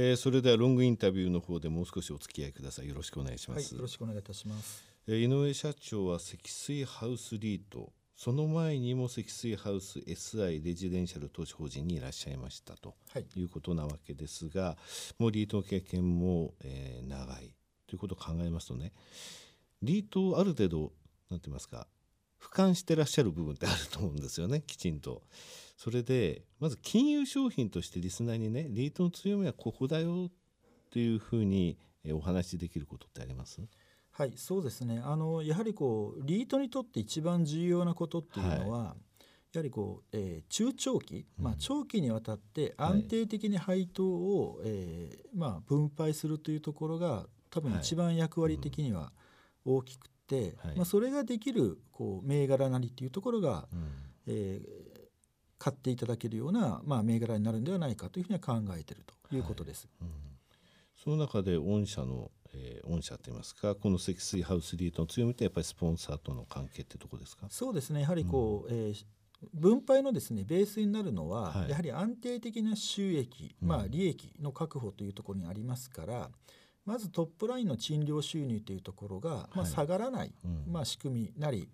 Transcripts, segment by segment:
えー、それではロングインタビューの方でもう少しお付き合いください。よろしくお願いします、はい、よろしくお願いいたします、えー、井上社長は積水ハウスリート。その前にも積水ハウス SI レジデンシャル投資法人にいらっしゃいましたとはい。いうことなわけですが、もうリートの経験も、えー長いということを考えますとねリートをある程度なんて言いますか俯瞰してらっしゃる部分ってあると思うんですよねきちんと。それでまず金融商品としてリスナーにねリートの強みはここだよっていうふうにえーお話しできることってあります？はい、そうですね。あのやはりこうリートにとって一番重要なことっていうのは、やはりこう、えー中長期、まあ、長期にわたって安定的に配当を、えーまあ、分配するというところが多分はい。一番役割的には大きくて、はい。まあ、それができるこう銘柄なりっていうところが、うん。えー買っていただけるような、まあ、銘柄になるんではないかというふうには考えているとい。うことです。その中で御社の、えー御社といいますかこの積水ハウスリートの強みってやっぱりスポンサーとの関係ってとこですか？そうですね。やはりこう、えー分配のですねベースになるのは、はい。やはり安定的な収益、うん。まあ、利益の確保というところにありますからまずトップラインの賃料収入というところが、まあ、はい。下がらない、うん。まあ、仕組みなり、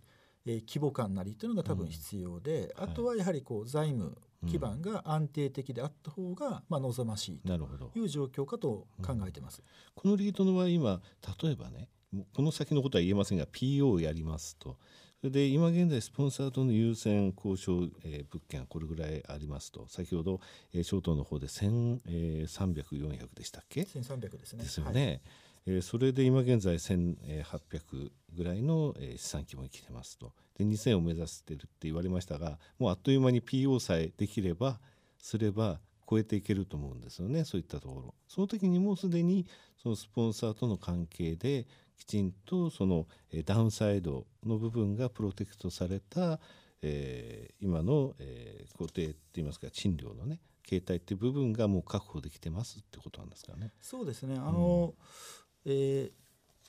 えー規模感なりというのが多分必要で、はい。あとはやはりこう財務基盤が安定的であった方が、まあ、望ましいという状況かと考えてます。このリートの場合今例えばねこの先のことは言えませんが PO をやりますと。それで今現在スポンサーとの優先交渉、えー物件はこれぐらいありますと。先ほど、えー、ショートの方で1300400でしたっけ？1300ですね。ですよね、えーそれで今現在1800ぐらいの、えー資産規模に来てますと。で2000を目指してるって言われましたがもうあっという間に PO さえできればすれば超えていけると思うんですよねそういったところ。その時にもうすでにそのスポンサーとの関係できちんとそのえーダウンサイドの部分がプロテクトされた、えー今の、えー固定っていいますか賃料のね形態っていう部分がもう確保できてますってことなんですかね。そうですね。あの、えー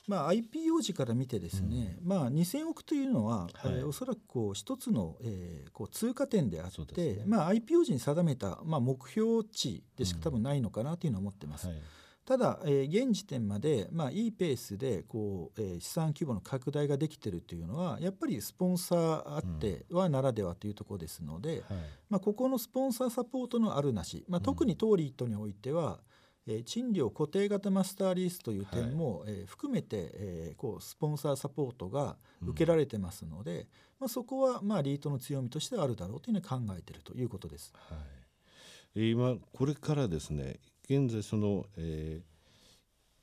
まあ、IPO 時から見てですね、まあ、2000億というのは、はい。えーおそらくこう一つの、えーこう通過点であって、ね。まあ、IPO 時に定めた、まあ、目標値でしかうん。多分ないのかなというのは思ってます。はい。ただ、えー現時点まで、まあ、いいペースでこう、えー資産規模の拡大ができているというのはやっぱりスポンサーあってはならではというところですので、はい。まあ、ここのスポンサーサポートのあるなし、まあ、うん。特にトーリートにおいては、えー賃料固定型マスターリースという点も、えー含めて、えーこうスポンサーサポートが受けられてますので、まあ、そこは、まあ、リートの強みとしてはあるだろうというふうに考えているということです。はい、えー今これからですね現在その、えー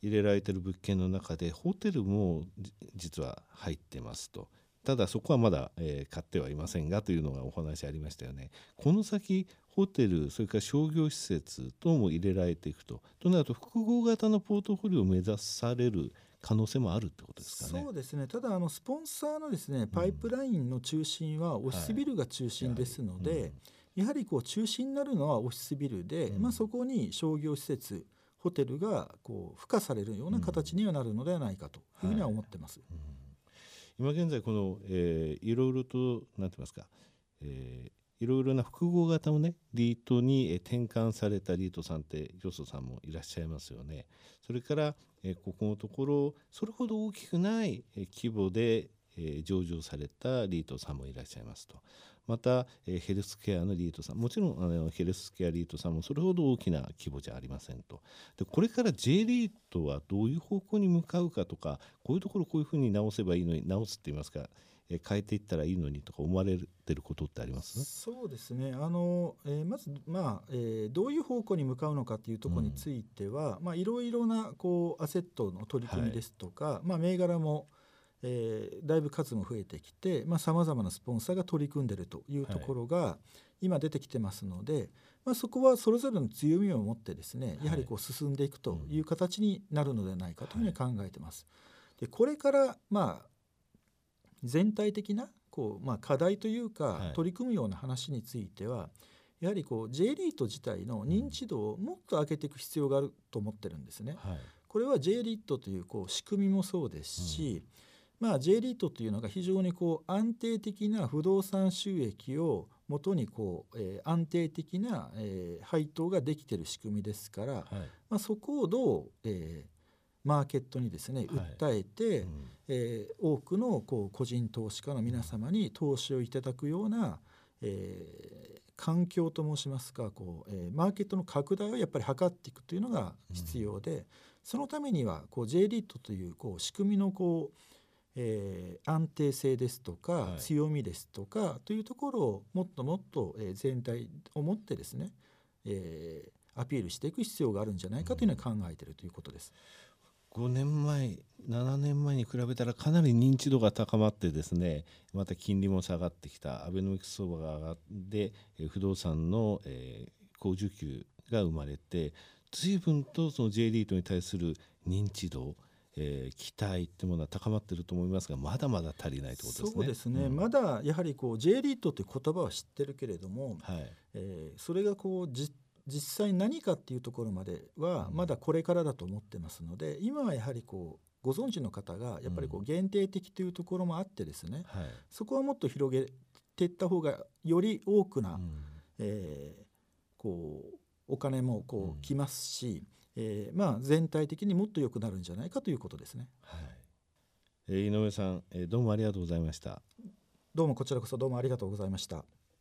入れられている物件の中でホテルもじ実は入ってますと。ただそこはまだ、えー買ってはいませんがというのがお話ありましたよね。この先ホテルそれから商業施設等も入れられていくと。となると複合型のポートフォリオを目指される可能性もあるってことですかね。そうですね。ただあのスポンサーのですねパイプラインの中心はオフィスビルが中心ですので、やはりこう中心になるのはオフィスビルで、うん。まあ、そこに商業施設ホテルがこう付加されるような形にはなるのではないかというふうには思ってます。今現在この、えーいろいろと何て言いますか、えーいろいろな複合型をねリートに転換されたリートさんってよそさんもいらっしゃいますよね。それから、ここのところそれほど大きくない規模で、上場されたリートさんもいらっしゃいますと。また、ヘルスケアのリートさんもちろんあのヘルスケアリートさんもそれほど大きな規模じゃありませんと。でこれから J リートはどういう方向に向かうかとかこういうところこういうふうに直せばいいのに直すって言いますか、えー変えていったらいいのにとか思われてることってあります？そうですね。あの、えーまず、まあえーどういう方向に向かうのかというところについては、まあ、いろいろなこうアセットの取り組みですとか、まあ、銘柄も、えーだいぶ数も増えてきてさまざ、まなスポンサーが取り組んでいるというところが今出てきてますので、まあ、そこはそれぞれの強みを持ってですねやはりこう進んでいくという形になるのではないかというふうに考えてます。でこれからまあ全体的なこう、まあ、課題というか、はい。取り組むような話についてはやはりこう J リート自体の認知度をもっと上げていく必要があると思ってるんですね。はい。これは J リートというこう仕組みもそうですし、まあ、J リートというのが非常にこう安定的な不動産収益をもとにこう、えー、安定的な、えー、配当ができてる仕組みですから、はい、まあ、そこをどう、えー、マーケットにですね訴えて、はいうん、えー、多くのこう個人投資家の皆様に投資をいただくような、えー、環境と申しますかこう、えー、マーケットの拡大をやっぱり図っていくというのが必要で、うん、そのためにはこう J リートというこう仕組みのこうえー、安定性ですとか、はい、強みですとかというところをもっともっと、えー、全体をもってですね、えー、アピールしていく必要があるんじゃないかというのは考えているということです。5年前7年前に比べたらかなり認知度が高まってですねまた金利も下がってきた。アベノミクス相場が上がって不動産の、えー、高需給が生まれて随分とその J リートに対する認知度えー、期待っていうものは高まっていると思いますがまだまだ足りないということですね。そうですね、うん、まだやはりこう J リートという言葉は知ってるけれども、はい、えー、それがこう実際何かっていうところまではまだこれからだと思ってますので、今はやはりこうご存知の方がやっぱりこう限定的というところもあってですね、うんはい、そこはもっと広げていった方がより多くな、うん、えー、こうお金もこう来ますし、えー、まあ全体的にもっと良くなるんじゃないかということですね。はいえー、井上さん、えー、どうもありがとうございました。どうもこちらこそどうもありがとうございました。